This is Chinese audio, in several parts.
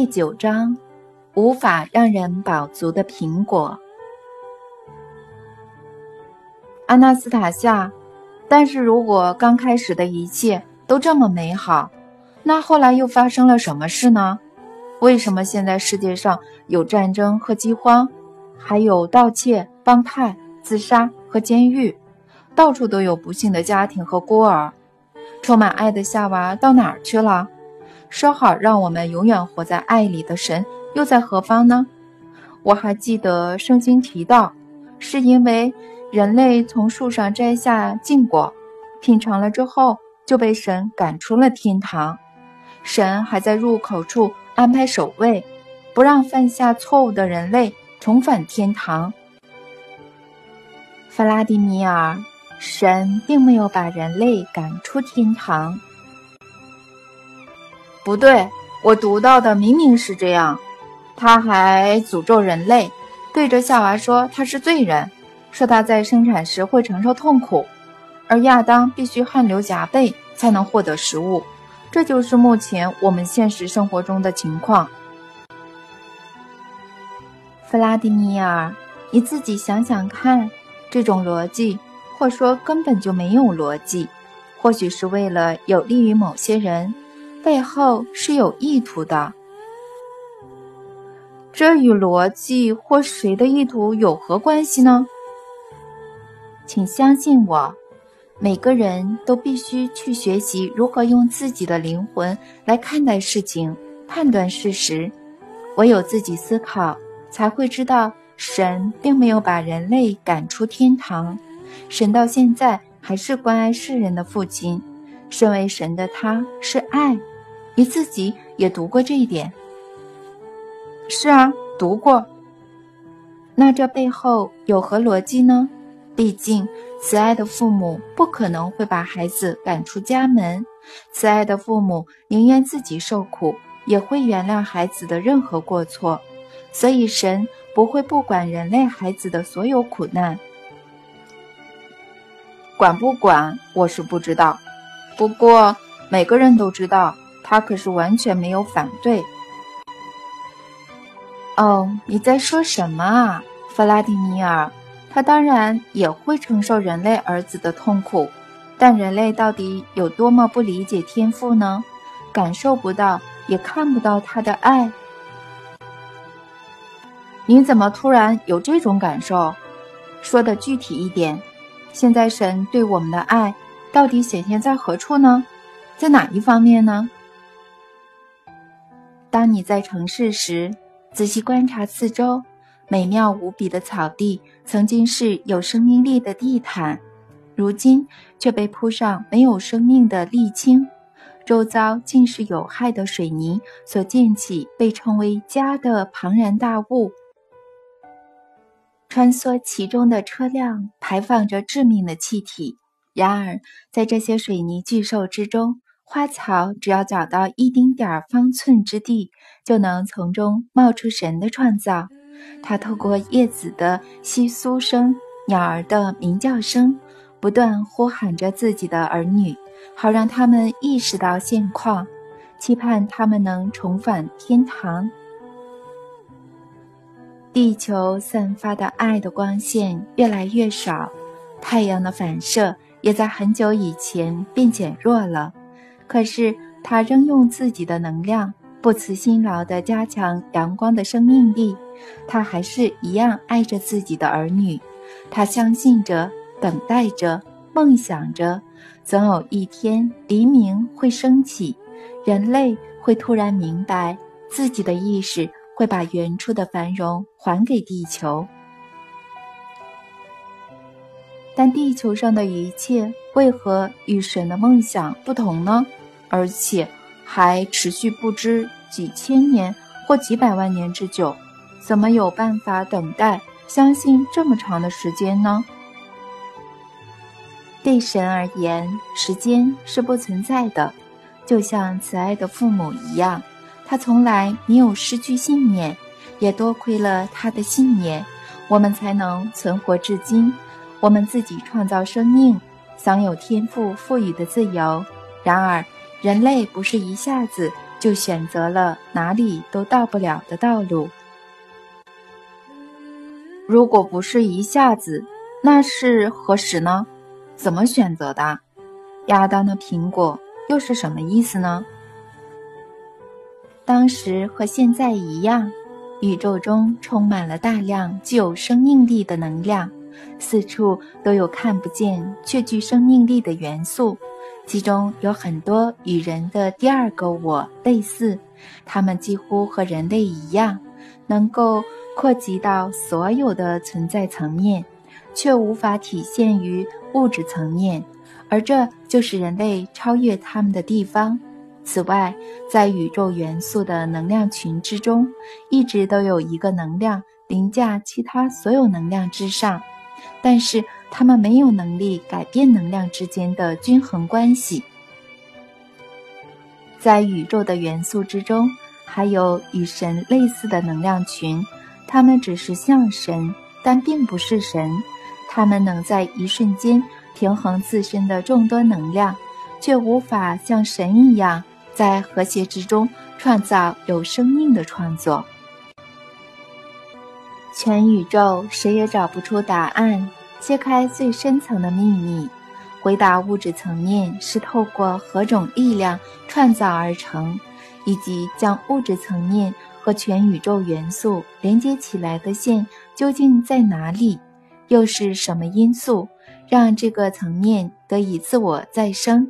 第九章，无法让人饱足的苹果。阿纳斯塔夏，但是如果刚开始的一切都这么美好，那后来又发生了什么事呢？为什么现在世界上有战争和饥荒，还有盗窃、帮派、自杀和监狱，到处都有不幸的家庭和孤儿？充满爱的夏娃到哪儿去了？说好让我们永远活在爱里的神又在何方呢？我还记得圣经提到，是因为人类从树上摘下禁果，品尝了之后就被神赶出了天堂。神还在入口处安排守卫，不让犯下错误的人类重返天堂。弗拉迪米尔，神并没有把人类赶出天堂。不对，我读到的明明是这样。他还诅咒人类，对着夏娃说他是罪人，说他在生产时会承受痛苦，而亚当必须汗流浃背才能获得食物。这就是目前我们现实生活中的情况。弗拉迪米尔，你自己想想看，这种逻辑，或说根本就没有逻辑，或许是为了有利于某些人。背后是有意图的，这与逻辑或谁的意图有何关系呢？请相信我，每个人都必须去学习如何用自己的灵魂来看待事情、判断事实。唯有自己思考，才会知道神并没有把人类赶出天堂。神到现在还是关爱世人的父亲，身为神的他是爱。你自己也读过这一点。是啊，读过。那这背后有何逻辑呢？毕竟，慈爱的父母不可能会把孩子赶出家门。慈爱的父母宁愿自己受苦，也会原谅孩子的任何过错。所以，神不会不管人类孩子的所有苦难。管不管，我是不知道。不过，每个人都知道。他可是完全没有反对。哦，你在说什么啊，弗拉迪米尔？他当然也会承受人类儿子的痛苦，但人类到底有多么不理解天赋呢？感受不到，也看不到他的爱。你怎么突然有这种感受？说的具体一点。现在神对我们的爱到底显现在何处呢？在哪一方面呢？当你在城市时，仔细观察四周，美妙无比的草地曾经是有生命力的地毯，如今却被铺上没有生命的沥青，周遭尽是有害的水泥所溅起，被称为家的庞然大物。穿梭其中的车辆排放着致命的气体，然而在这些水泥巨兽之中。花草只要找到一丁点儿方寸之地，就能从中冒出神的创造。它透过叶子的窸窣声、鸟儿的鸣叫声，不断呼喊着自己的儿女，好让他们意识到现况，期盼他们能重返天堂。地球散发的爱的光线越来越少，太阳的反射也在很久以前便减弱了。可是他仍用自己的能量不辞辛劳地加强阳光的生命力。他还是一样爱着自己的儿女。他相信着，等待着，梦想着，总有一天黎明会升起，人类会突然明白，自己的意识会把原初的繁荣还给地球。但地球上的一切为何与神的梦想不同呢？而且还持续不知几千年或几百万年之久，怎么有办法等待、相信这么长的时间呢？对神而言，时间是不存在的，就像慈爱的父母一样，他从来没有失去信念，也多亏了他的信念，我们才能存活至今。我们自己创造生命，享有天赋赋予的自由。然而。人类不是一下子就选择了哪里都到不了的道路。如果不是一下子，那是何时呢？怎么选择的？亚当的苹果又是什么意思呢？当时和现在一样，宇宙中充满了大量具有生命力的能量，四处都有看不见却具生命力的元素，其中有很多与人的第二个我类似，它们几乎和人类一样，能够。扩及到所有的存在层面，却无法体现于物质层面，而这就是人类超越他们的地方。此外，在宇宙元素的能量群之中，一直都有一个能量凌驾其他所有能量之上，但是他们没有能力改变能量之间的均衡关系。在宇宙的元素之中，还有与神类似的能量群。他们只是像神，但并不是神。他们能在一瞬间平衡自身的众多能量，却无法像神一样在和谐之中创造有生命的创作。全宇宙谁也找不出答案，揭开最深层的秘密，回答物质层面是透过何种力量创造而成，以及将物质层面。和全宇宙元素连接起来的线究竟在哪里？又是什么因素让这个层面得以自我再生？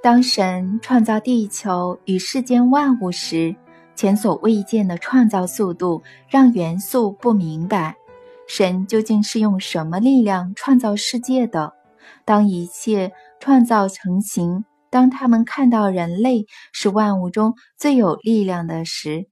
当神创造地球与世间万物时，前所未见的创造速度让元素不明白，神究竟是用什么力量创造世界的？当一切创造成型。当他们看到人类是万物中最有力量的时，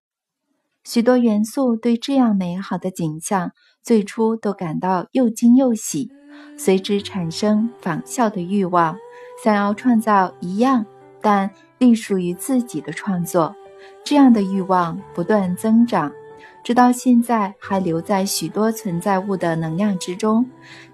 许多元素对这样美好的景象最初都感到又惊又喜，随之产生仿效的欲望，想要创造一样但隶属于自己的创作。这样的欲望不断增长。直到现在还留在许多存在物的能量之中，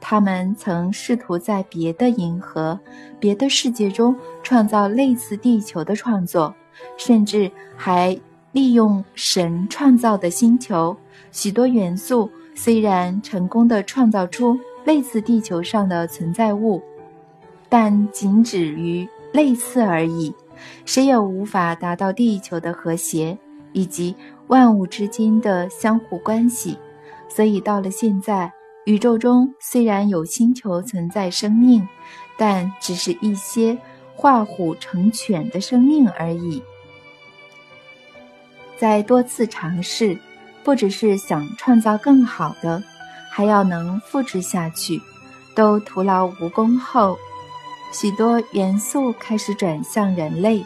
他们曾试图在别的银河、别的世界中创造类似地球的创作，甚至还利用神创造的星球。许多元素虽然成功地创造出类似地球上的存在物，但仅止于类似而已，谁也无法达到地球的和谐以及。万物之间的相互关系，所以到了现在，宇宙中虽然有星球存在生命，但只是一些画虎成犬的生命而已。在多次尝试，不只是想创造更好的，还要能复制下去，都徒劳无功后，许多元素开始转向人类，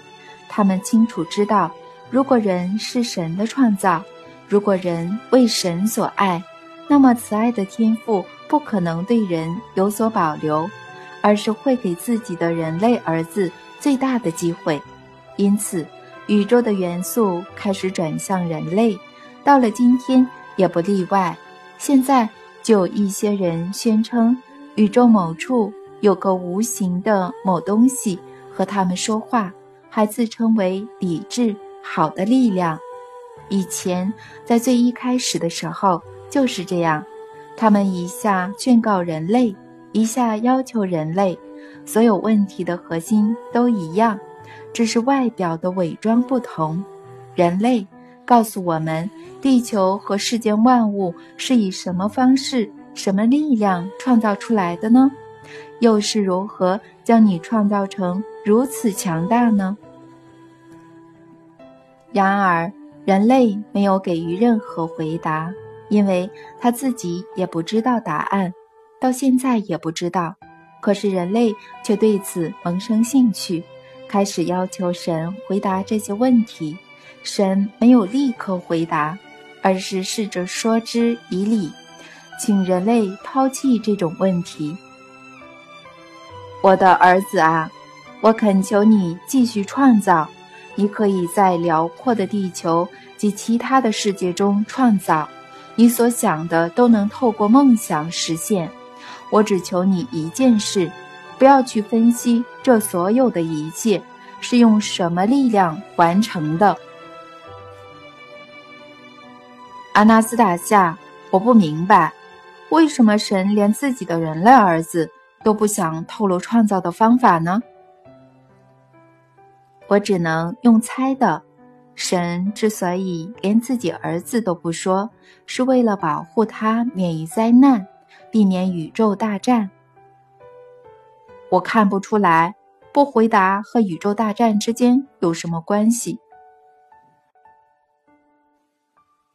他们清楚知道。如果人是神的创造，如果人为神所爱，那么慈爱的天赋不可能对人有所保留，而是会给自己的人类儿子最大的机会。因此，宇宙的元素开始转向人类，到了今天也不例外。现在就有一些人宣称，宇宙某处有个无形的某东西和他们说话，还自称为理智。好的力量，以前在最一开始的时候就是这样。他们一下劝告人类，一下要求人类，所有问题的核心都一样，只是外表的伪装不同。人类告诉我们，地球和世间万物是以什么方式、什么力量创造出来的呢？又是如何将你创造成如此强大呢？然而，人类没有给予任何回答，因为他自己也不知道答案，到现在也不知道。可是人类却对此萌生兴趣，开始要求神回答这些问题。神没有立刻回答，而是试着说之以理，请人类抛弃这种问题。我的儿子啊，我恳求你继续创造。你可以在辽阔的地球及其他的世界中创造，你所想的都能透过梦想实现。我只求你一件事，不要去分析这所有的一切，是用什么力量完成的？阿纳斯塔夏，我不明白，为什么神连自己的人类儿子都不想透露创造的方法呢？我只能用猜的。神之所以连自己儿子都不说，是为了保护他免于灾难，避免宇宙大战。我看不出来，不回答和宇宙大战之间有什么关系。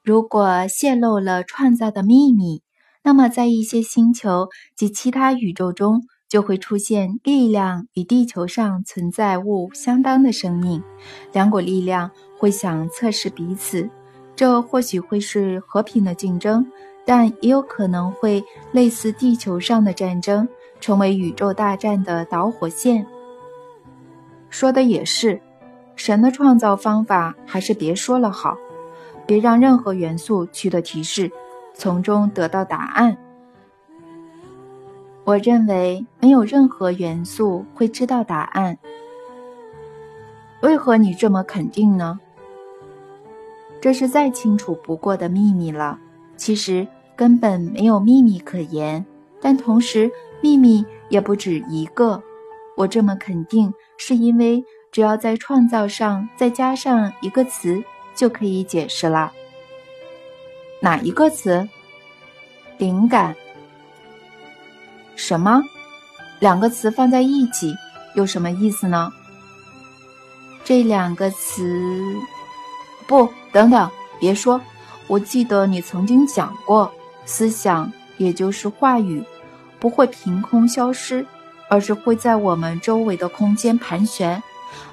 如果泄露了创造的秘密，那么在一些星球及其他宇宙中。就会出现力量与地球上存在物相当的生命，两股力量会想测试彼此，这或许会是和平的竞争，但也有可能会类似地球上的战争，成为宇宙大战的导火线。说的也是，神的创造方法还是别说了好，别让任何元素取得提示，从中得到答案。我认为没有任何元素会知道答案。为何你这么肯定呢？这是再清楚不过的秘密了。其实根本没有秘密可言，但同时秘密也不止一个。我这么肯定，是因为只要在创造上再加上一个词，就可以解释了。哪一个词？灵感。什么？两个词放在一起有什么意思呢？这两个词，不，等等，别说。我记得你曾经讲过，思想也就是话语，不会凭空消失，而是会在我们周围的空间盘旋，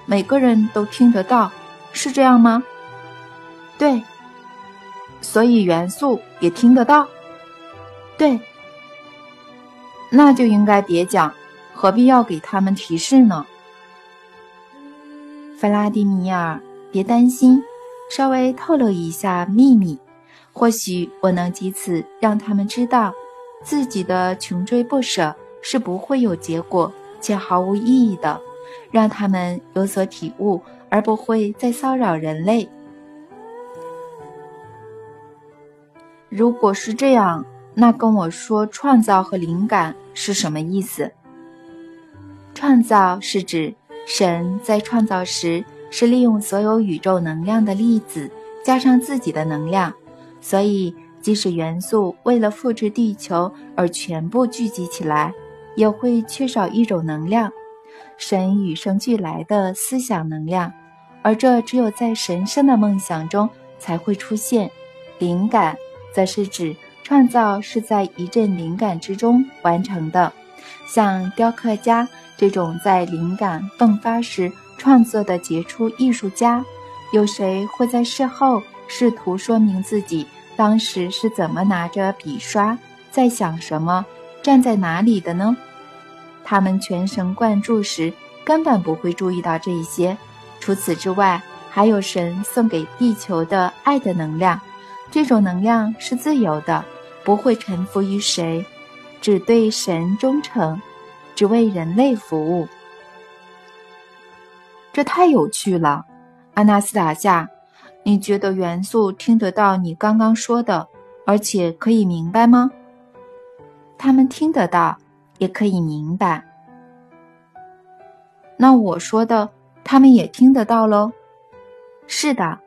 每个人都听得到，是这样吗？对。所以元素也听得到。对。那就应该别讲，何必要给他们提示呢？弗拉迪米尔，别担心，稍微透露一下秘密，或许我能借此让他们知道，自己的穷追不舍是不会有结果且毫无意义的，让他们有所体悟，而不会再骚扰人类。如果是这样。那跟我说，创造和灵感是什么意思？创造是指神在创造时是利用所有宇宙能量的粒子加上自己的能量，所以即使元素为了复制地球而全部聚集起来，也会缺少一种能量——神与生俱来的思想能量，而这只有在神圣的梦想中才会出现。灵感则是指。创造是在一阵灵感之中完成的，像雕刻家这种在灵感迸发时创作的杰出艺术家，有谁会在事后试图说明自己当时是怎么拿着笔刷，在想什么，站在哪里的呢？他们全神贯注时根本不会注意到这些。除此之外，还有神送给地球的爱的能量，这种能量是自由的。不会臣服于谁，只对神忠诚，只为人类服务。这太有趣了，阿纳斯塔夏，你觉得元素听得到你刚刚说的，而且可以明白吗？他们听得到，也可以明白。那我说的，他们也听得到喽？是的。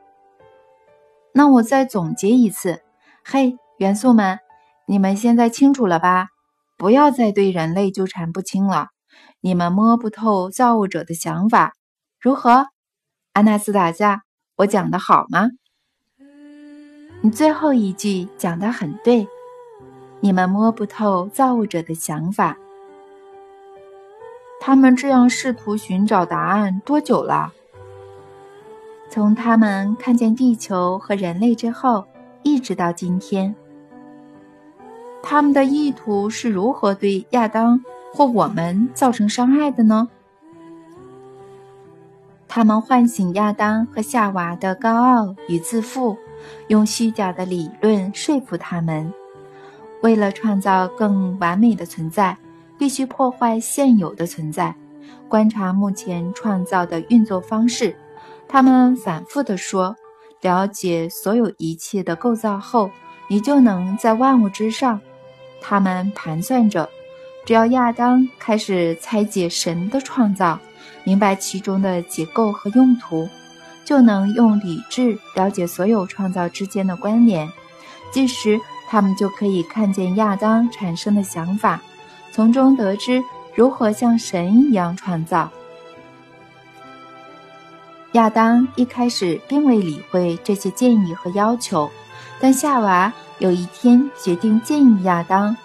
那我再总结一次，嘿，元素们。你们现在清楚了吧？不要再对人类纠缠不清了。你们摸不透造物者的想法，如何？阿纳斯塔夏，我讲的好吗？你最后一句讲的很对。你们摸不透造物者的想法。他们这样试图寻找答案多久了？从他们看见地球和人类之后，一直到今天。他们的意图是如何对亚当或我们造成伤害的呢？他们唤醒亚当和夏娃的高傲与自负，用虚假的理论说服他们。为了创造更完美的存在，必须破坏现有的存在，观察目前创造的运作方式。他们反复地说：“了解所有一切的构造后，你就能在万物之上。”他们盘算着，只要亚当开始拆解神的创造，明白其中的结构和用途，就能用理智了解所有创造之间的关联。届时，他们就可以看见亚当产生的想法，从中得知如何像神一样创造。亚当一开始并未理会这些建议和要求，但夏娃有一天决定建议亚当。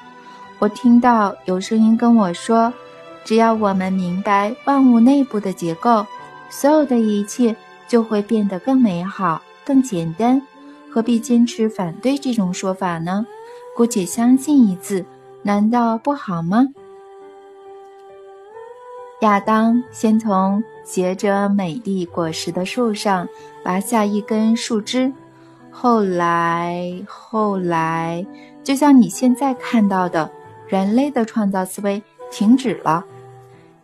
我听到有声音跟我说：“只要我们明白万物内部的结构，所有的一切就会变得更美好、更简单。何必坚持反对这种说法呢？姑且相信一次，难道不好吗？”亚当先从。结着美丽果实的树上拔下一根树枝，后来，后来，就像你现在看到的，人类的创造思维停止了。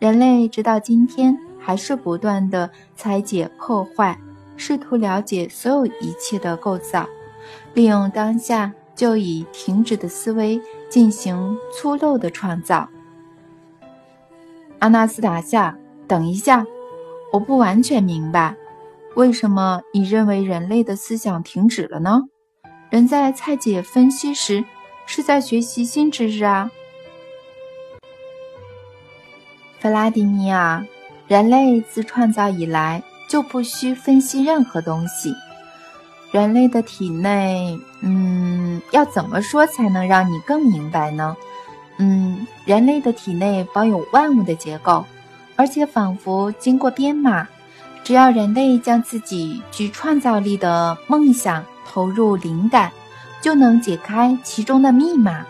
人类直到今天还是不断的拆解、破坏，试图了解所有一切的构造，利用当下就已停止的思维进行粗陋的创造。阿纳斯塔夏，等一下。我不完全明白，为什么你认为人类的思想停止了呢？人在拆解分析时，是在学习新知识啊。弗拉迪米尔，人类自创造以来就不需分析任何东西。人类的体内，嗯，要怎么说才能让你更明白呢？嗯，人类的体内保有万物的结构。而且仿佛经过编码，只要人类将自己具创造力的梦想投入灵感，就能解开其中的密码。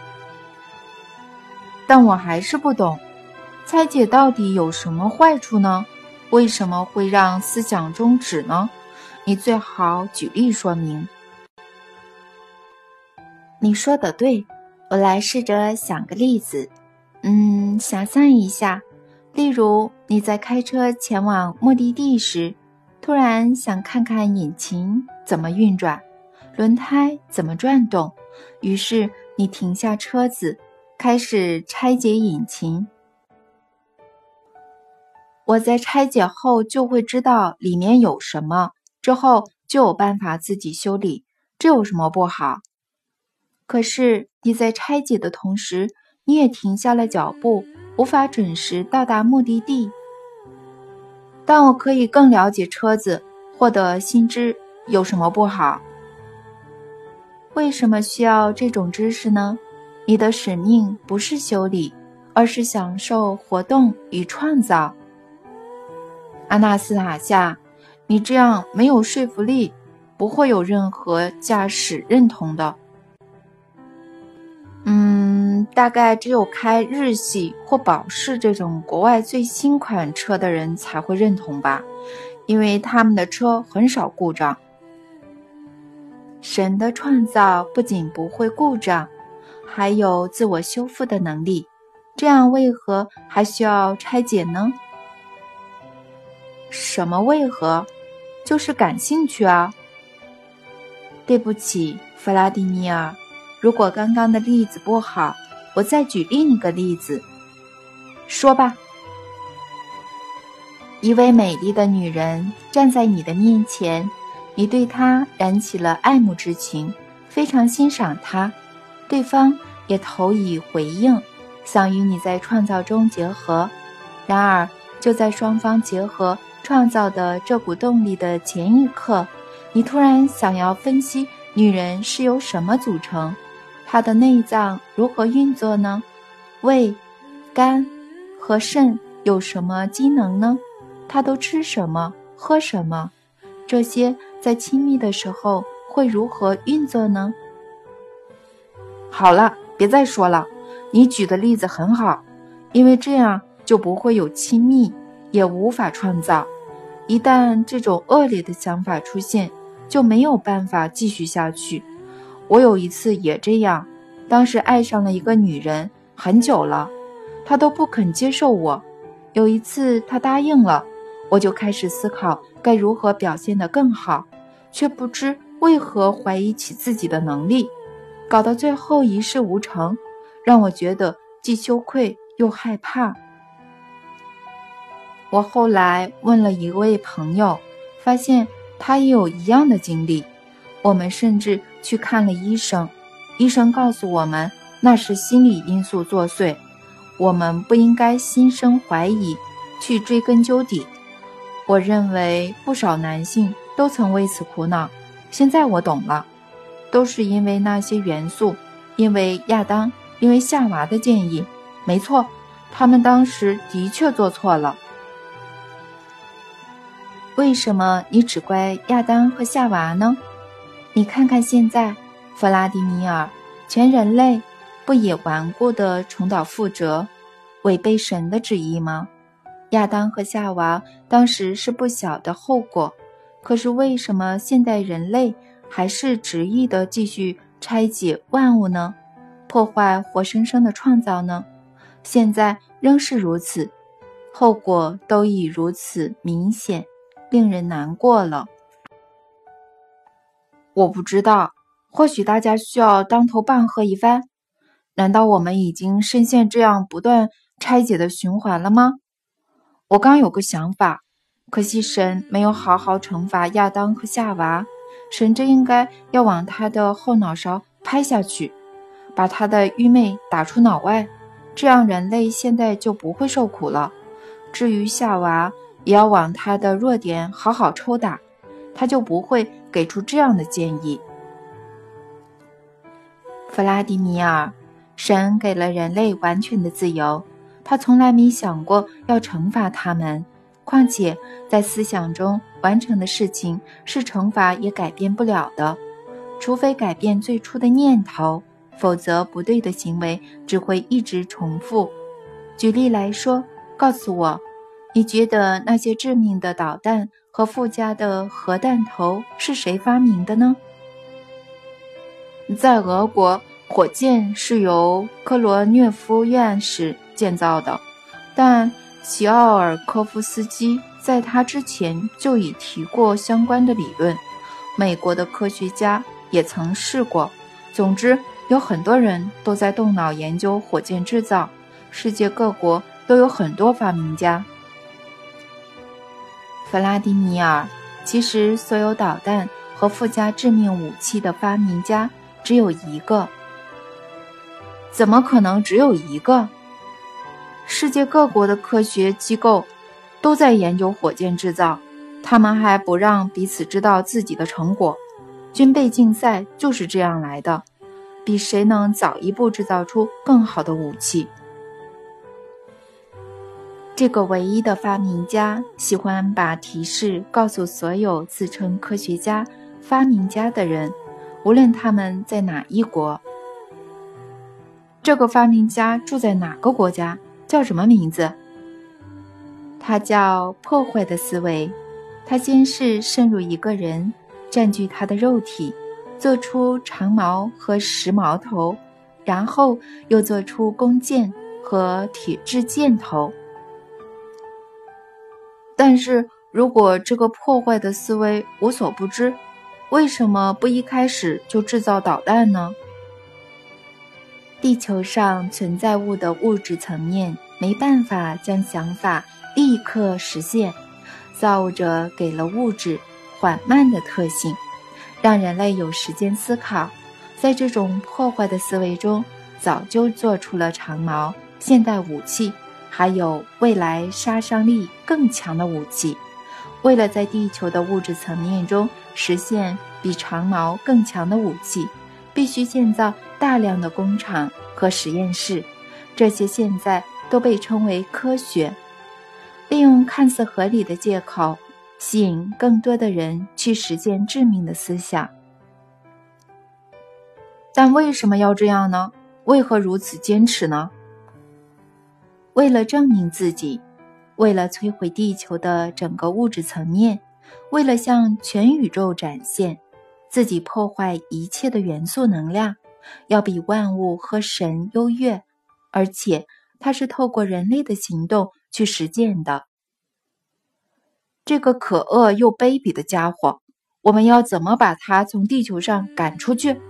但我还是不懂，拆解到底有什么坏处呢？为什么会让思想终止呢？你最好举例说明。你说的对，我来试着想个例子。嗯，想象一下。例如，你在开车前往目的地时，突然想看看引擎怎么运转，轮胎怎么转动，于是你停下车子，开始拆解引擎。我在拆解后就会知道里面有什么，之后就有办法自己修理，这有什么不好？可是你在拆解的同时，你也停下了脚步。无法准时到达目的地，但我可以更了解车子，获得新知，有什么不好？为什么需要这种知识呢？你的使命不是修理，而是享受活动与创造。阿纳斯塔夏，你这样没有说服力，不会有任何驾驶认同的。嗯大概只有开日系或保时这种国外最新款车的人才会认同吧，因为他们的车很少故障。神的创造不仅不会故障，还有自我修复的能力，这样为何还需要拆解呢？什么为何？就是感兴趣啊。对不起，弗拉迪米尔，如果刚刚的例子不好。我再举另一个例子，说吧。一位美丽的女人站在你的面前，你对她燃起了爱慕之情，非常欣赏她，对方也投以回应，想与你在创造中结合。然而，就在双方结合创造的这股动力的前一刻，你突然想要分析女人是由什么组成。它的内脏如何运作呢？胃、肝和肾有什么机能呢？它都吃什么、喝什么？这些在亲密的时候会如何运作呢？好了，别再说了。你举的例子很好，因为这样就不会有亲密，也无法创造。一旦这种恶劣的想法出现，就没有办法继续下去。我有一次也这样，当时爱上了一个女人，很久了，她都不肯接受我，有一次她答应了，我就开始思考该如何表现得更好，却不知为何怀疑起自己的能力，搞到最后一事无成，让我觉得既羞愧又害怕。我后来问了一位朋友，发现他也有一样的经历。我们甚至去看了医生，医生告诉我们那是心理因素作祟，我们不应该心生怀疑，去追根究底。我认为不少男性都曾为此苦恼。现在我懂了，都是因为那些元素，因为亚当，因为夏娃的建议。没错，他们当时的确做错了。为什么你只怪亚当和夏娃呢？你看看现在，弗拉迪米尔，全人类不也顽固地重蹈覆辙，违背神的旨意吗？亚当和夏娃当时是不小的后果，可是为什么现代人类还是执意地继续拆解万物呢？破坏活生生的创造呢？现在仍是如此，后果都已如此明显。令人难过了。我不知道，或许大家需要当头棒喝一番。难道我们已经深陷这样不断拆解的循环了吗？我刚有个想法，可惜神没有好好惩罚亚当和夏娃，神真应该要往他的后脑勺拍下去，把他的愚昧打出脑外，这样人类现在就不会受苦了。至于夏娃，也要往他的弱点好好抽打，他就不会给出这样的建议。弗拉迪米尔，神给了人类完全的自由，他从来没想过要惩罚他们。况且，在思想中完成的事情是惩罚也改变不了的，除非改变最初的念头，否则不对的行为只会一直重复。举例来说，告诉我。你觉得那些致命的导弹和附加的核弹头是谁发明的呢？在俄国，火箭是由科罗涅夫院士建造的，但齐奥尔科夫斯基在他之前就已提过相关的理论。美国的科学家也曾试过。总之，有很多人都在动脑研究火箭制造。世界各国都有很多发明家。弗拉迪米尔，其实所有导弹和附加致命武器的发明家只有一个。怎么可能只有一个？世界各国的科学机构都在研究火箭制造，他们还不让彼此知道自己的成果。军备竞赛就是这样来的，比谁能早一步制造出更好的武器。这个唯一的发明家喜欢把提示告诉所有自称科学家、发明家的人，无论他们在哪一国。这个发明家住在哪个国家？叫什么名字？他叫破坏的思维。他先是渗入一个人，占据他的肉体，做出长矛和石矛头，然后又做出弓箭和铁质箭头。但是如果这个破坏的思维无所不知，为什么不一开始就制造导弹呢？地球上存在物的物质层面没办法将想法立刻实现，造物者给了物质缓慢的特性，让人类有时间思考。在这种破坏的思维中，早就做出了长矛、现代武器。还有未来杀伤力更强的武器。为了在地球的物质层面中实现比长矛更强的武器，必须建造大量的工厂和实验室。这些现在都被称为科学。利用看似合理的借口，吸引更多的人去实践致命的思想。但为什么要这样呢？为何如此坚持呢？为了证明自己，为了摧毁地球的整个物质层面，为了向全宇宙展现自己破坏一切的元素能量，要比万物和神优越，而且它是透过人类的行动去实践的。这个可恶又卑鄙的家伙，我们要怎么把他从地球上赶出去？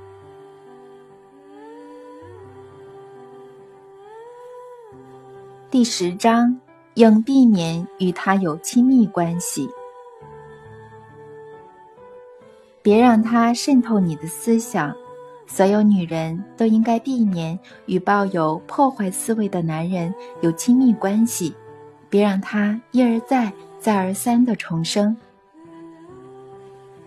第十章，应避免与他有亲密关系，别让他渗透你的思想。所有女人都应该避免与抱有破坏思维的男人有亲密关系，别让他一而再、再而三的重生。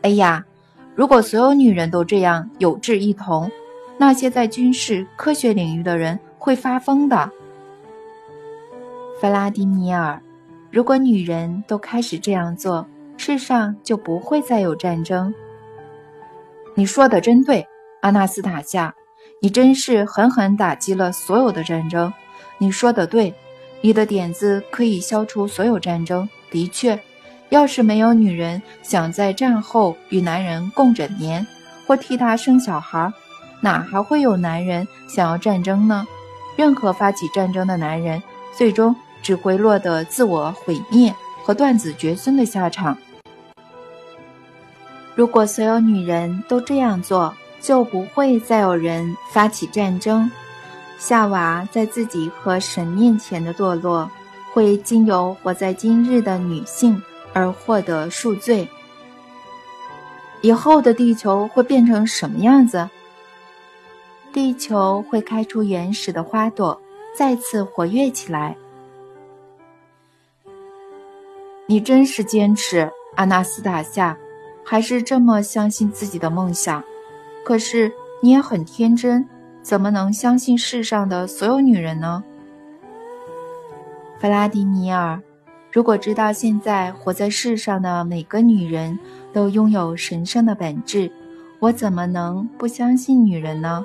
哎呀，如果所有女人都这样有志一同，那些在军事科学领域的人会发疯的。弗拉迪米尔，如果女人都开始这样做，世上就不会再有战争。你说的真对，阿纳斯塔夏，你真是狠狠打击了所有的战争。你说的对，你的点子可以消除所有战争。的确，要是没有女人想在战后与男人共枕眠，或替他生小孩，哪还会有男人想要战争呢？任何发起战争的男人，最终。只会落得自我毁灭和断子绝孙的下场。如果所有女人都这样做，就不会再有人发起战争。夏娃在自己和神面前的堕落，会经由活在今日的女性而获得恕罪。以后的地球会变成什么样子？地球会开出原始的花朵，再次活跃起来。你真是坚持，阿纳斯塔夏，还是这么相信自己的梦想？可是你也很天真，怎么能相信世上的所有女人呢？弗拉迪米尔，如果知道现在活在世上的每个女人都拥有神圣的本质，我怎么能不相信女人呢？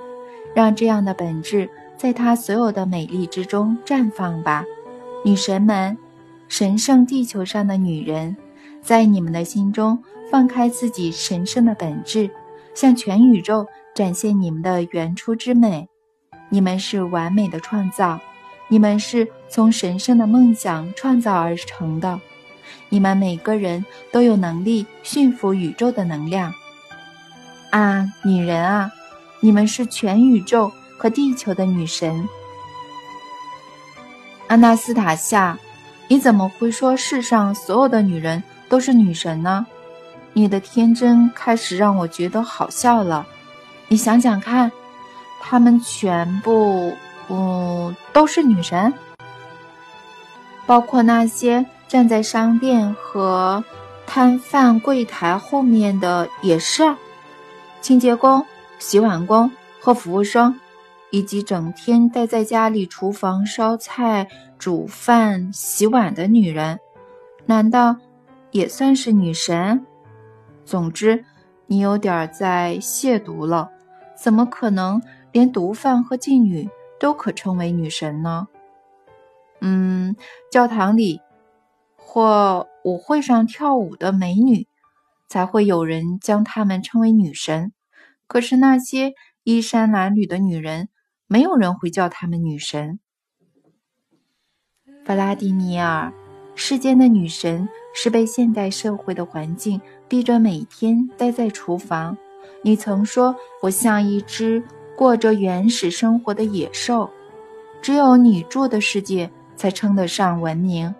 让这样的本质在她所有的美丽之中绽放吧，女神们。神圣地球上的女人，在你们的心中放开自己神圣的本质，向全宇宙展现你们的原初之美。你们是完美的创造，你们是从神圣的梦想创造而成的。你们每个人都有能力驯服宇宙的能量。啊，女人啊，你们是全宇宙和地球的女神。阿纳斯塔夏。你怎么会说世上所有的女人都是女神呢？你的天真开始让我觉得好笑了。你想想看，她们全部，嗯，都是女神，包括那些站在商店和摊贩柜台后面的也是，清洁工、洗碗工和服务生。以及整天待在家里厨房烧菜、煮饭、洗碗的女人，难道也算是女神？总之，你有点在亵渎了。怎么可能连毒贩和妓女都可称为女神呢？嗯，教堂里或舞会上跳舞的美女，才会有人将她们称为女神。可是那些衣衫褴褛的女人。没有人会叫她们女神。弗拉迪米尔，世间的女神是被现代社会的环境逼着每天待在厨房。你曾说我像一只过着原始生活的野兽，只有你住的世界才称得上文明。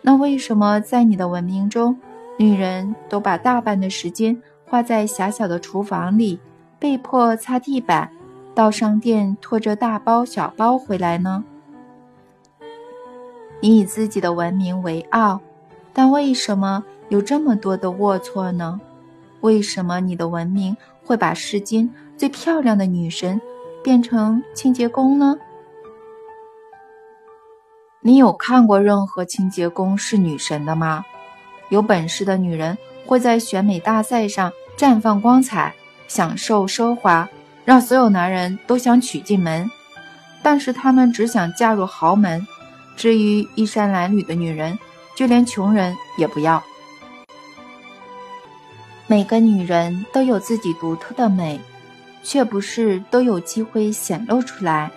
那为什么在你的文明中，女人都把大半的时间花在狭小的厨房里，被迫擦地板？到商店拖着大包小包回来呢？你以自己的文明为傲，但为什么有这么多的龌龊呢？为什么你的文明会把世间最漂亮的女神变成清洁工呢？你有看过任何清洁工是女神的吗？有本事的女人会在选美大赛上绽放光彩，享受奢华。让所有男人都想娶进门，但是他们只想嫁入豪门。至于衣衫褴褛的女人，就连穷人也不要。每个女人都有自己独特的美，却不是都有机会显露出来。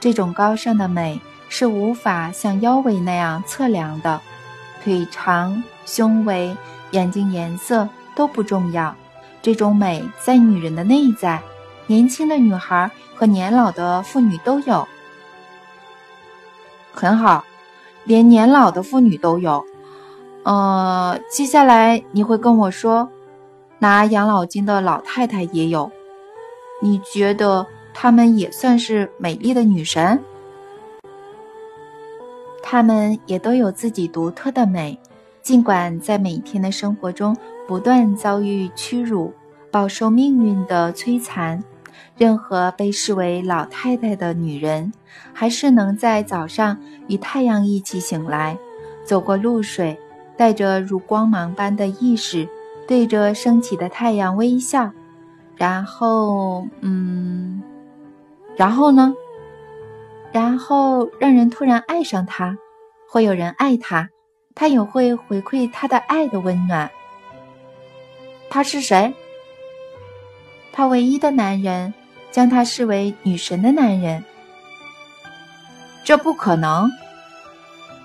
这种高尚的美是无法像腰围那样测量的，腿长、胸围、眼睛颜色都不重要。这种美在女人的内在，年轻的女孩和年老的妇女都有。很好，连年老的妇女都有。呃，接下来你会跟我说，拿养老金的老太太也有。你觉得她们也算是美丽的女神？她们也都有自己独特的美，尽管在每天的生活中不断遭遇屈辱，饱受命运的摧残。任何被视为老太太的女人，还是能在早上与太阳一起醒来，走过露水，带着如光芒般的意识，对着升起的太阳微笑。然后，嗯，然后呢？然后让人突然爱上她，会有人爱她，她也会回馈她的爱的温暖。他是谁？他唯一的男人。将她视为女神的男人，这不可能。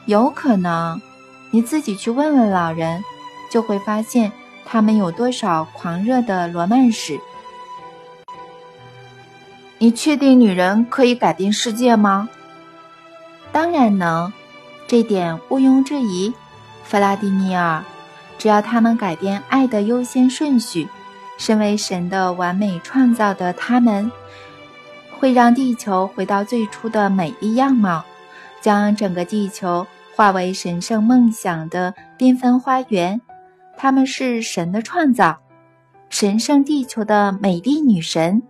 有可能，你自己去问问老人，就会发现他们有多少狂热的罗曼史。你确定女人可以改变世界吗？当然能，这点毋庸置疑，弗拉迪米尔。只要他们改变爱的优先顺序。身为神的完美创造的他们，会让地球回到最初的美丽样貌，将整个地球化为神圣梦想的缤纷花园。他们是神的创造，神圣地球的美丽女神。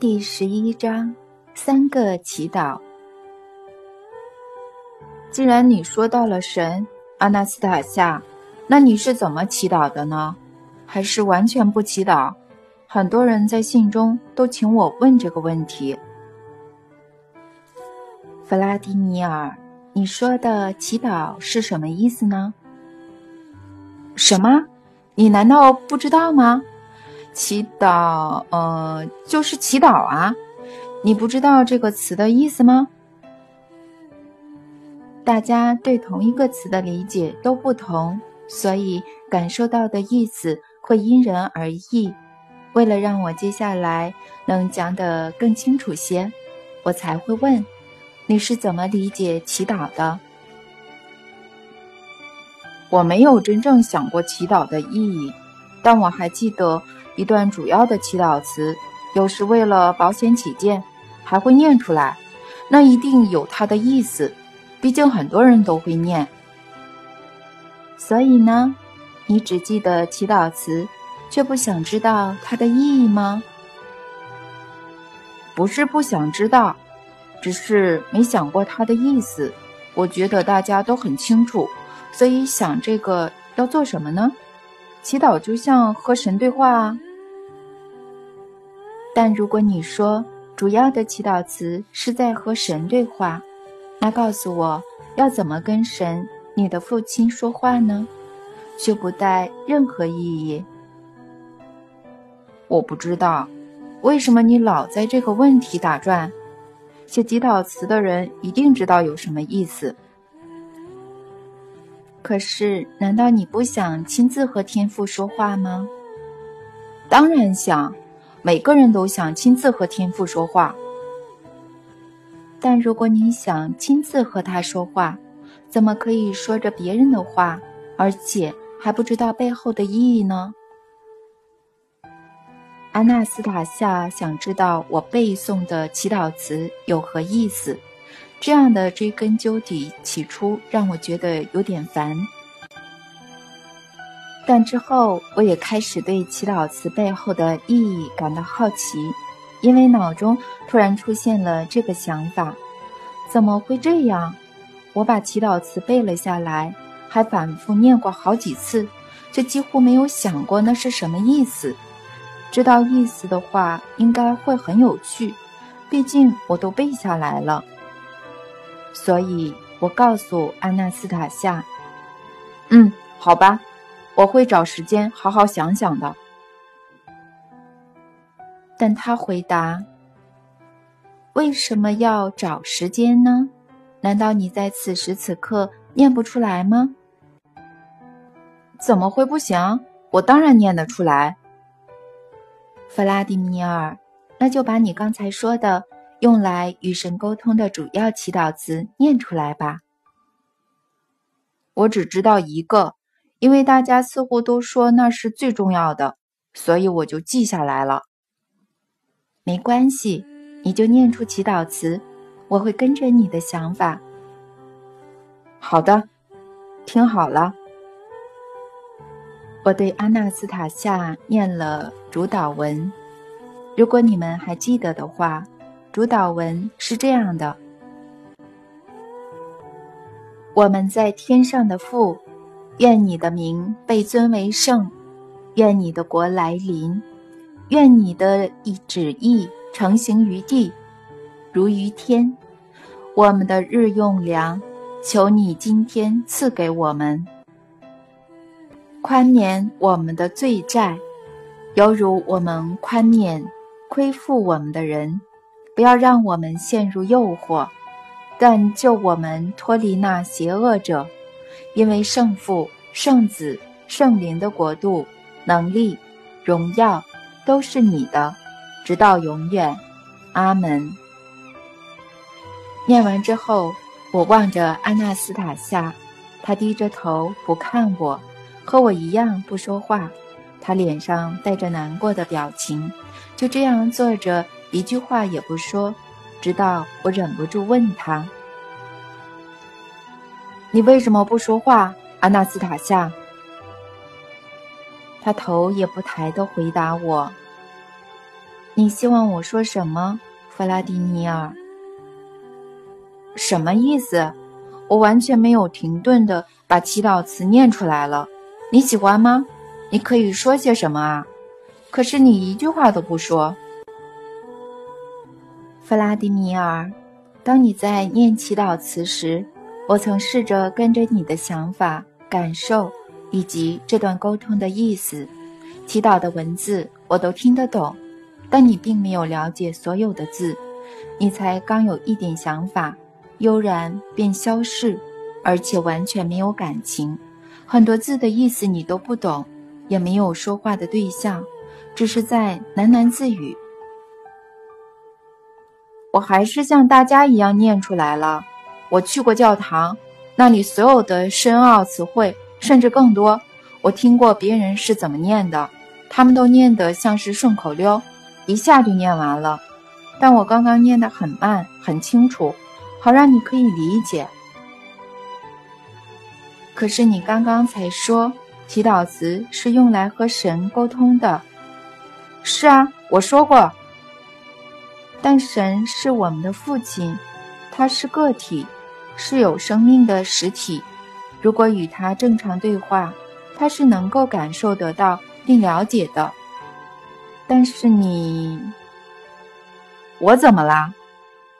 第十一章。三个祈祷。既然你说到了神，阿纳斯塔夏，那你是怎么祈祷的呢？还是完全不祈祷？很多人在信中都请我问这个问题。弗拉迪米尔，你说的祈祷是什么意思呢？什么？你难道不知道吗？祈祷，呃，就是祈祷啊。你不知道这个词的意思吗？大家对同一个词的理解都不同，所以感受到的意思会因人而异。为了让我接下来能讲得更清楚些，我才会问你是怎么理解祈祷的。我没有真正想过祈祷的意义，但我还记得一段主要的祈祷词，有时为了保险起见。还会念出来，那一定有它的意思，毕竟很多人都会念。所以呢，你只记得祈祷词，却不想知道它的意义吗？不是不想知道，只是没想过它的意思。我觉得大家都很清楚，所以想这个要做什么呢？祈祷就像和神对话啊。但如果你说，主要的祈祷词是在和神对话，那告诉我要怎么跟神、你的父亲说话呢？却不带任何意义。我不知道，为什么你老在这个问题打转？写祈祷词的人一定知道有什么意思。可是，难道你不想亲自和天父说话吗？当然想。每个人都想亲自和天父说话，但如果你想亲自和他说话，怎么可以说着别人的话，而且还不知道背后的意义呢？阿纳斯塔夏想知道我背诵的祈祷词有何意思，这样的追根究底，起初让我觉得有点烦。但之后，我也开始对祈祷词背后的意义感到好奇，因为脑中突然出现了这个想法：怎么会这样？我把祈祷词背了下来，还反复念过好几次，却几乎没有想过那是什么意思。知道意思的话，应该会很有趣，毕竟我都背下来了。所以我告诉安娜斯塔夏：“嗯，好吧。”我会找时间好好想想的。但他回答：“为什么要找时间呢？难道你在此时此刻念不出来吗？”怎么会不行？我当然念得出来。弗拉迪米尔，那就把你刚才说的用来与神沟通的主要祈祷词念出来吧。我只知道一个，因为大家似乎都说那是最重要的，所以我就记下来了。没关系，你就念出祈祷词，我会跟着你的想法。好的，听好了。我对阿纳斯塔夏念了主导文。如果你们还记得的话，主导文是这样的：我们在天上的父，愿你的名被尊为圣，愿你的国来临，愿你的意旨意成行于地，如于天。我们的日用粮，求你今天赐给我们。宽免我们的罪债，犹如我们宽免亏负我们的人；不要让我们陷入诱惑，但救我们脱离那邪恶者。因为圣父、圣子、圣灵的国度、能力、荣耀都是你的，直到永远。阿门。念完之后，我望着安纳斯塔夏，他低着头不看我。和我一样不说话，他脸上带着难过的表情，就这样坐着，一句话也不说，直到我忍不住问他：“你为什么不说话，阿纳斯塔夏？”他头也不抬地回答我：“你希望我说什么，弗拉迪尼尔？什么意思？我完全没有停顿地把祈祷词念出来了。”你喜欢吗？你可以说些什么啊？可是你一句话都不说，弗拉迪米尔。当你在念祈祷词时，我曾试着跟着你的想法、感受以及这段沟通的意思。祈祷的文字我都听得懂，但你并没有了解所有的字。你才刚有一点想法，悠然便消逝，而且完全没有感情。很多字的意思你都不懂，也没有说话的对象，只是在喃喃自语。我还是像大家一样念出来了。我去过教堂，那里所有的深奥词汇，甚至更多，我听过别人是怎么念的，他们都念得像是顺口溜，一下就念完了。但我刚刚念得很慢，很清楚，好让你可以理解。可是你刚刚才说，祈祷词是用来和神沟通的。是啊，我说过。但神是我们的父亲，他是个体，是有生命的实体。如果与他正常对话，他是能够感受得到并了解的。但是你，我怎么啦？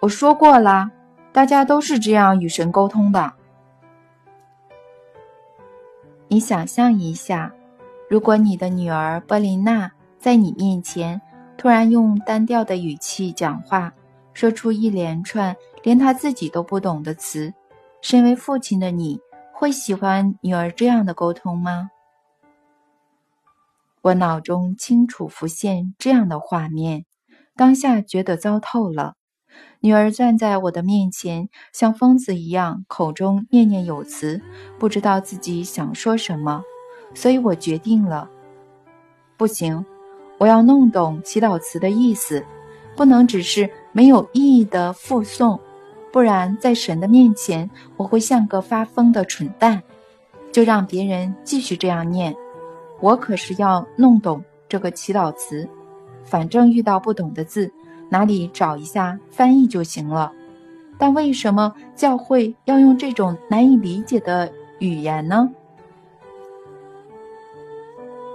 我说过了，大家都是这样与神沟通的。你想象一下，如果你的女儿波琳娜在你面前突然用单调的语气讲话，说出一连串连他自己都不懂的词，身为父亲的你会喜欢女儿这样的沟通吗？我脑中清楚浮现这样的画面，当下觉得糟透了。女儿站在我的面前，像疯子一样，口中念念有词，不知道自己想说什么。所以我决定了，不行，我要弄懂祈祷词的意思，不能只是没有意义的附送，不然在神的面前，我会像个发疯的蠢蛋。就让别人继续这样念，我可是要弄懂这个祈祷词。反正遇到不懂的字。哪里找一下翻译就行了，但为什么教会要用这种难以理解的语言呢？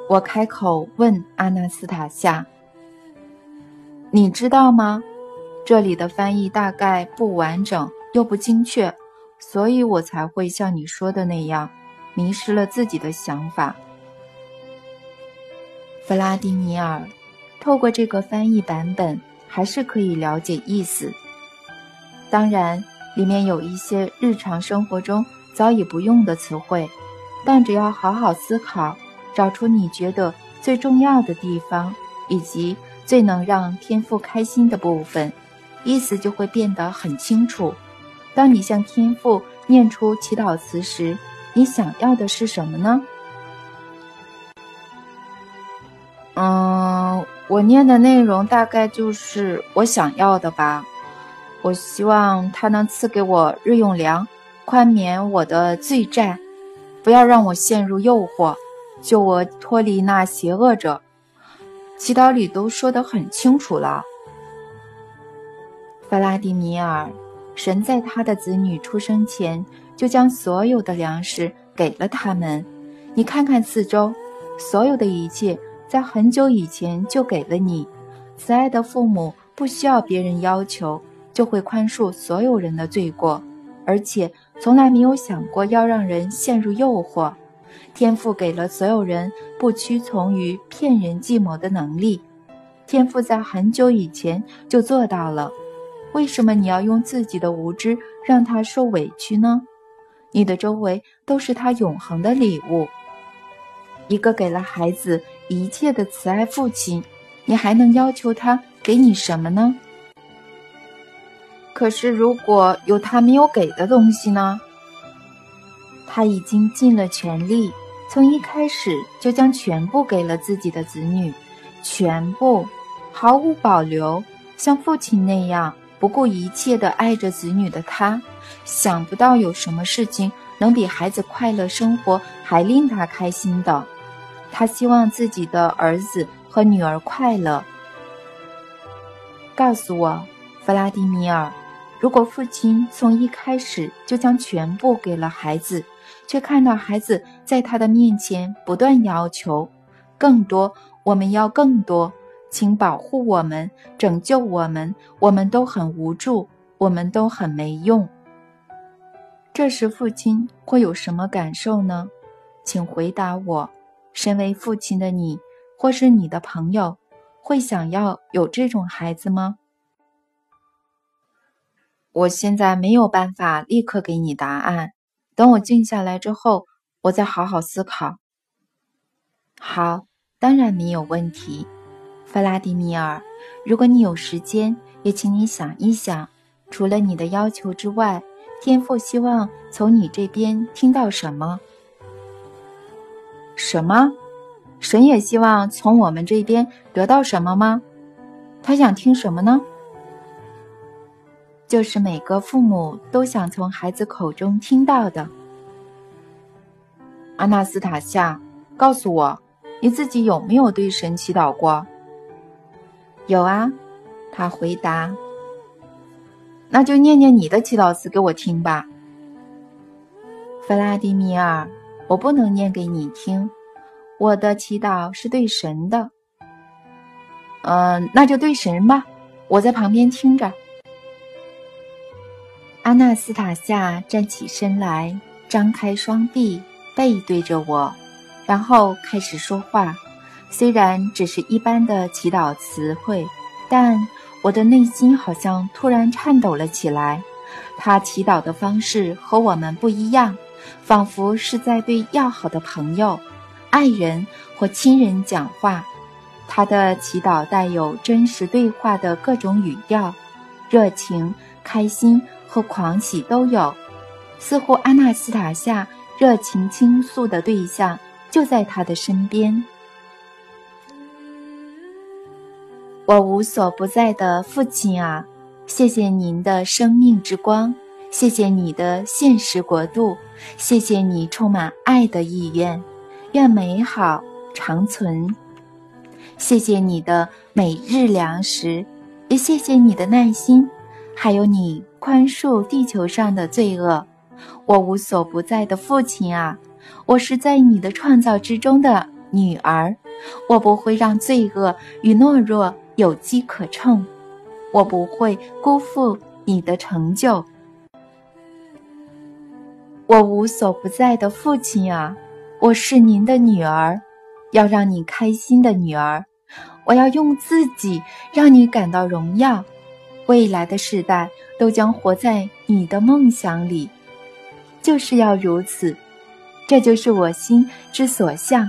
我开口问阿纳斯塔夏：“你知道吗？这里的翻译大概不完整又不精确，所以我才会像你说的那样，迷失了自己的想法。弗拉迪米尔，透过这个翻译版本，还是可以了解意思。当然，里面有一些日常生活中早已不用的词汇，但只要好好思考，找出你觉得最重要的地方，以及最能让天父开心的部分，意思就会变得很清楚。当你向天父念出祈祷词时，你想要的是什么呢？嗯，我念的内容大概就是我想要的吧。我希望他能赐给我日用粮，宽免我的罪债，不要让我陷入诱惑，救我脱离那邪恶者。祈祷里都说得很清楚了。弗拉迪米尔，神在他的子女出生前就将所有的粮食给了他们。你看看四周，所有的一切。在很久以前就给了你，慈爱的父母不需要别人要求，就会宽恕所有人的罪过，而且从来没有想过要让人陷入诱惑。天赋给了所有人不屈从于骗人计谋的能力，天赋在很久以前就做到了。为什么你要用自己的无知让他受委屈呢？你的周围都是他永恒的礼物。一个给了孩子一切的慈爱父亲，你还能要求他给你什么呢？可是如果有他没有给的东西呢？他已经尽了全力，从一开始就将全部给了自己的子女，全部，毫无保留，像父亲那样不顾一切的爱着子女的他，想不到有什么事情能比孩子快乐生活还令他开心的。他希望自己的儿子和女儿快乐。告诉我，弗拉迪米尔，如果父亲从一开始就将全部给了孩子，却看到孩子在他的面前不断要求更多，我们要更多，请保护我们，拯救我们，我们都很无助，我们都很没用。这时，父亲会有什么感受呢？请回答我。身为父亲的你，或是你的朋友，会想要有这种孩子吗？我现在没有办法立刻给你答案，等我静下来之后，我再好好思考。好，当然没有问题，弗拉迪米尔。如果你有时间，也请你想一想，除了你的要求之外，天父希望从你这边听到什么？什么？神也希望从我们这边得到什么吗？他想听什么呢？就是每个父母都想从孩子口中听到的。阿纳斯塔夏，告诉我，你自己有没有对神祈祷过？有啊，他回答。那就念念你的祈祷词给我听吧，弗拉迪米尔。我不能念给你听，我的祈祷是对神的。嗯，那就对神吧，我在旁边听着。阿纳斯塔夏站起身来，张开双臂，背对着我，然后开始说话。虽然只是一般的祈祷词汇，但我的内心好像突然颤抖了起来。他祈祷的方式和我们不一样。仿佛是在对要好的朋友、爱人或亲人讲话。他的祈祷带有真实对话的各种语调，热情、开心和狂喜都有。似乎阿纳斯塔夏热情倾诉的对象就在他的身边。我无所不在的父亲啊，谢谢您的生命之光。谢谢你的现实国度，谢谢你充满爱的意愿，愿美好长存。谢谢你的每日粮食，也谢谢你的耐心，还有你宽恕地球上的罪恶。我无所不在的父亲啊，我是在你的创造之中的女儿，我不会让罪恶与懦弱有机可乘，我不会辜负你的成就。我无所不在的父亲啊，我是您的女儿，要让你开心的女儿。我要用自己让你感到荣耀。未来的世代都将活在你的梦想里，就是要如此。这就是我心之所向。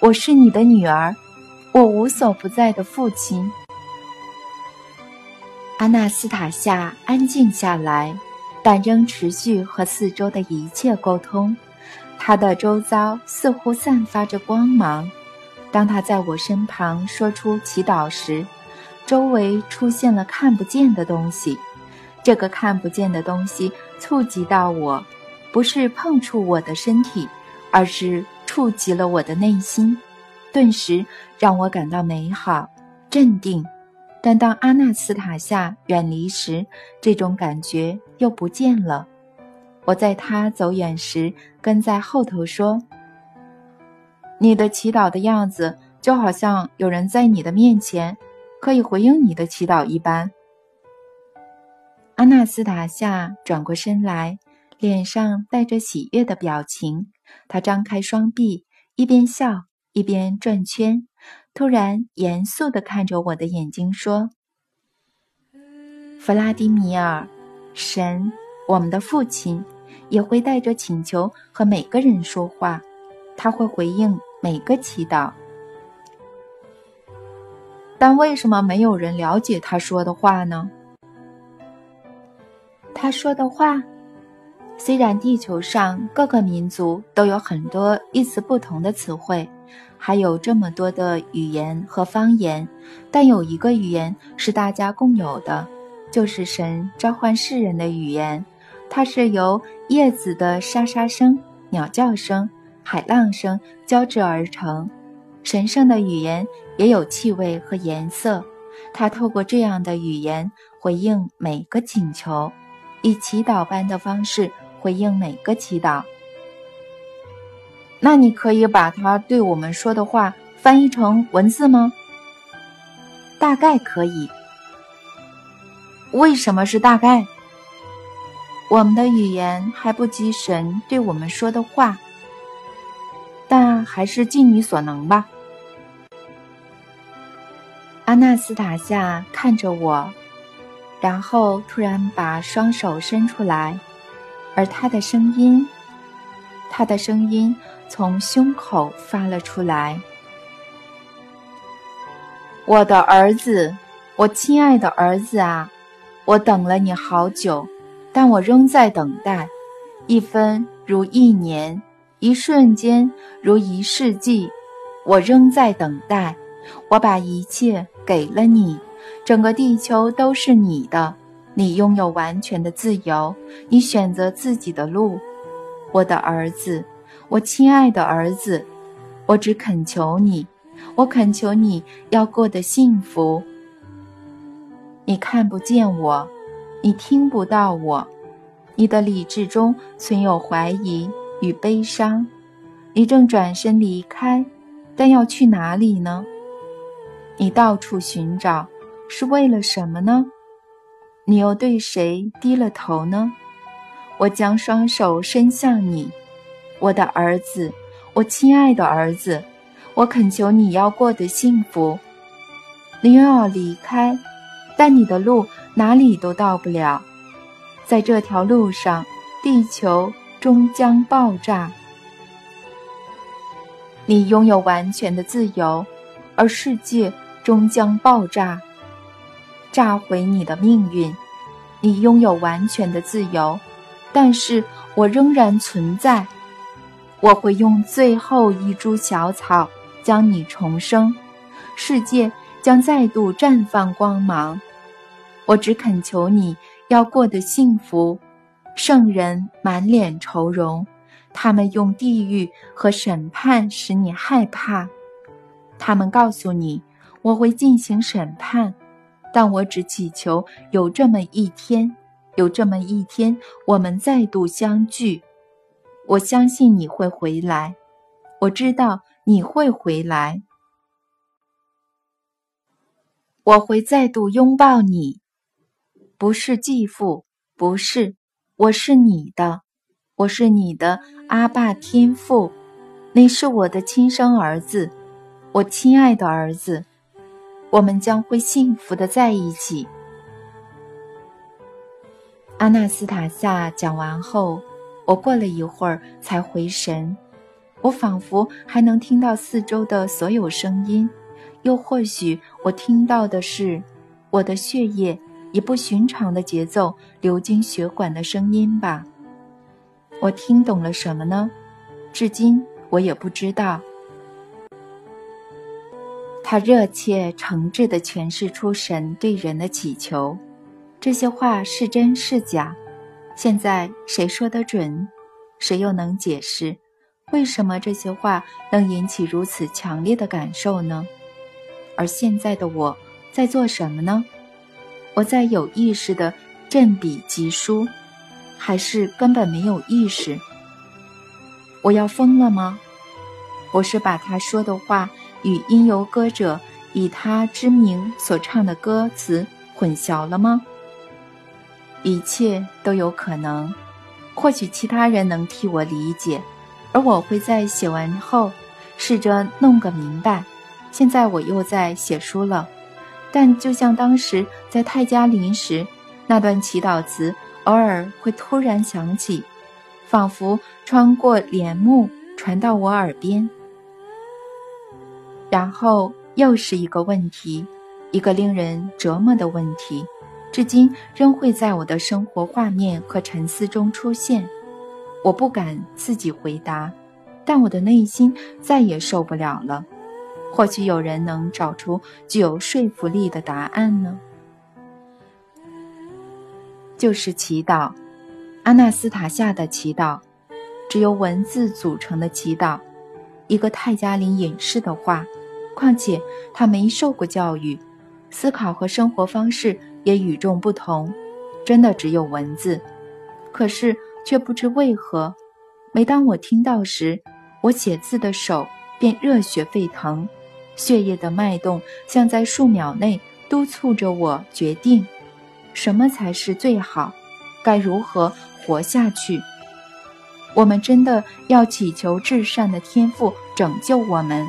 我是你的女儿，我无所不在的父亲。阿纳斯塔夏安静下来，但仍持续和四周的一切沟通。他的周遭似乎散发着光芒。当他在我身旁说出祈祷时，周围出现了看不见的东西。这个看不见的东西触及到我，不是碰触我的身体，而是触及了我的内心，顿时让我感到美好、镇定。但当阿纳斯塔夏远离时，这种感觉又不见了。我在他走远时跟在后头说：“你的祈祷的样子，就好像有人在你的面前，可以回应你的祈祷一般。”阿纳斯塔夏转过身来，脸上带着喜悦的表情。他张开双臂，一边笑一边转圈。突然，严肃地看着我的眼睛说：“弗拉迪米尔，神，我们的父亲，也会带着请求和每个人说话，他会回应每个祈祷。但为什么没有人了解他说的话呢？他说的话，虽然地球上各个民族都有很多意思不同的词汇。”还有这么多的语言和方言，但有一个语言是大家共有的，就是神召唤世人的语言。它是由叶子的沙沙声、鸟叫声、海浪声交织而成。神圣的语言也有气味和颜色，它透过这样的语言回应每个请求，以祈祷般的方式回应每个祈祷。那你可以把他对我们说的话翻译成文字吗？大概可以。为什么是大概？我们的语言还不及神对我们说的话，但还是尽你所能吧。阿纳斯塔夏看着我，然后突然把双手伸出来，而他的声音，他的声音。从胸口发了出来。我的儿子，我亲爱的儿子啊，我等了你好久，但我仍在等待。一分如一年，一瞬间如一世纪，我仍在等待。我把一切给了你，整个地球都是你的，你拥有完全的自由，你选择自己的路，我的儿子。我亲爱的儿子，我只恳求你，我恳求你要过得幸福。你看不见我，你听不到我，你的理智中存有怀疑与悲伤。你正转身离开，但要去哪里呢？你到处寻找，是为了什么呢？你又对谁低了头呢？我将双手伸向你。我的儿子，我亲爱的儿子，我恳求你要过得幸福。你又要离开，但你的路哪里都到不了。在这条路上，地球终将爆炸。你拥有完全的自由，而世界终将爆炸，炸毁你的命运。你拥有完全的自由，但是我仍然存在。我会用最后一株小草将你重生，世界将再度绽放光芒。我只恳求你要过得幸福。圣人满脸愁容，他们用地狱和审判使你害怕。他们告诉你，我会进行审判，但我只祈求有这么一天，有这么一天，我们再度相聚。我相信你会回来，我知道你会回来，我会再度拥抱你。不是继父，不是，我是你的，我是你的阿爸天父，你是我的亲生儿子，我亲爱的儿子，我们将会幸福的在一起。”阿纳斯塔夏讲完后，我过了一会儿才回神。我仿佛还能听到四周的所有声音，又或许我听到的是我的血液以不寻常的节奏流经血管的声音吧。我听懂了什么呢？至今我也不知道。他热切诚挚地诠释出神对人的祈求，这些话是真是假？现在谁说得准？谁又能解释？为什么这些话能引起如此强烈的感受呢？而现在的我在做什么呢？我在有意识的振笔疾书，还是根本没有意识？我要疯了吗？我是把他说的话与音游歌者以他之名所唱的歌词混淆了吗？一切都有可能，或许其他人能替我理解。而我会在写完后试着弄个明白。现在我又在写书了，但就像当时在泰加林时，那段祈祷词偶尔会突然响起，仿佛穿过帘幕传到我耳边。然后又是一个问题，一个令人折磨的问题，至今仍会在我的生活画面和沉思中出现。我不敢自己回答，但我的内心再也受不了了。或许有人能找出具有说服力的答案呢？就是祈祷，阿纳斯塔夏的祈祷，只由文字组成的祈祷，一个泰加林隐士的话。况且他没受过教育，思考和生活方式也与众不同，真的只有文字。可是。却不知为何，每当我听到时，我写字的手便热血沸腾，血液的脉动像在数秒内督促着我决定，什么才是最好，该如何活下去。我们真的要祈求至善的天赋拯救我们，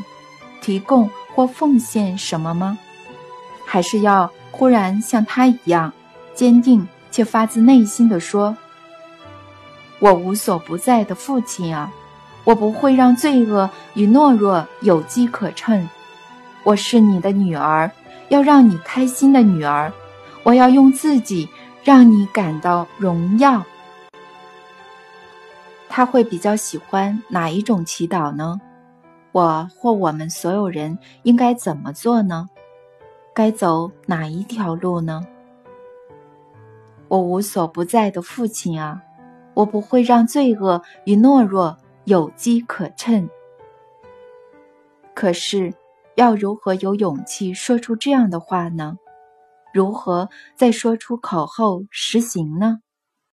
提供或奉献什么吗？还是要忽然像他一样，坚定且发自内心地说？我无所不在的父亲啊，我不会让罪恶与懦弱有机可乘。我是你的女儿，要让你开心的女儿。我要用自己让你感到荣耀。他会比较喜欢哪一种祈祷呢？我或我们所有人应该怎么做呢？该走哪一条路呢？我无所不在的父亲啊！我不会让罪恶与懦弱有机可乘。可是，要如何有勇气说出这样的话呢？如何在说出口后实行呢？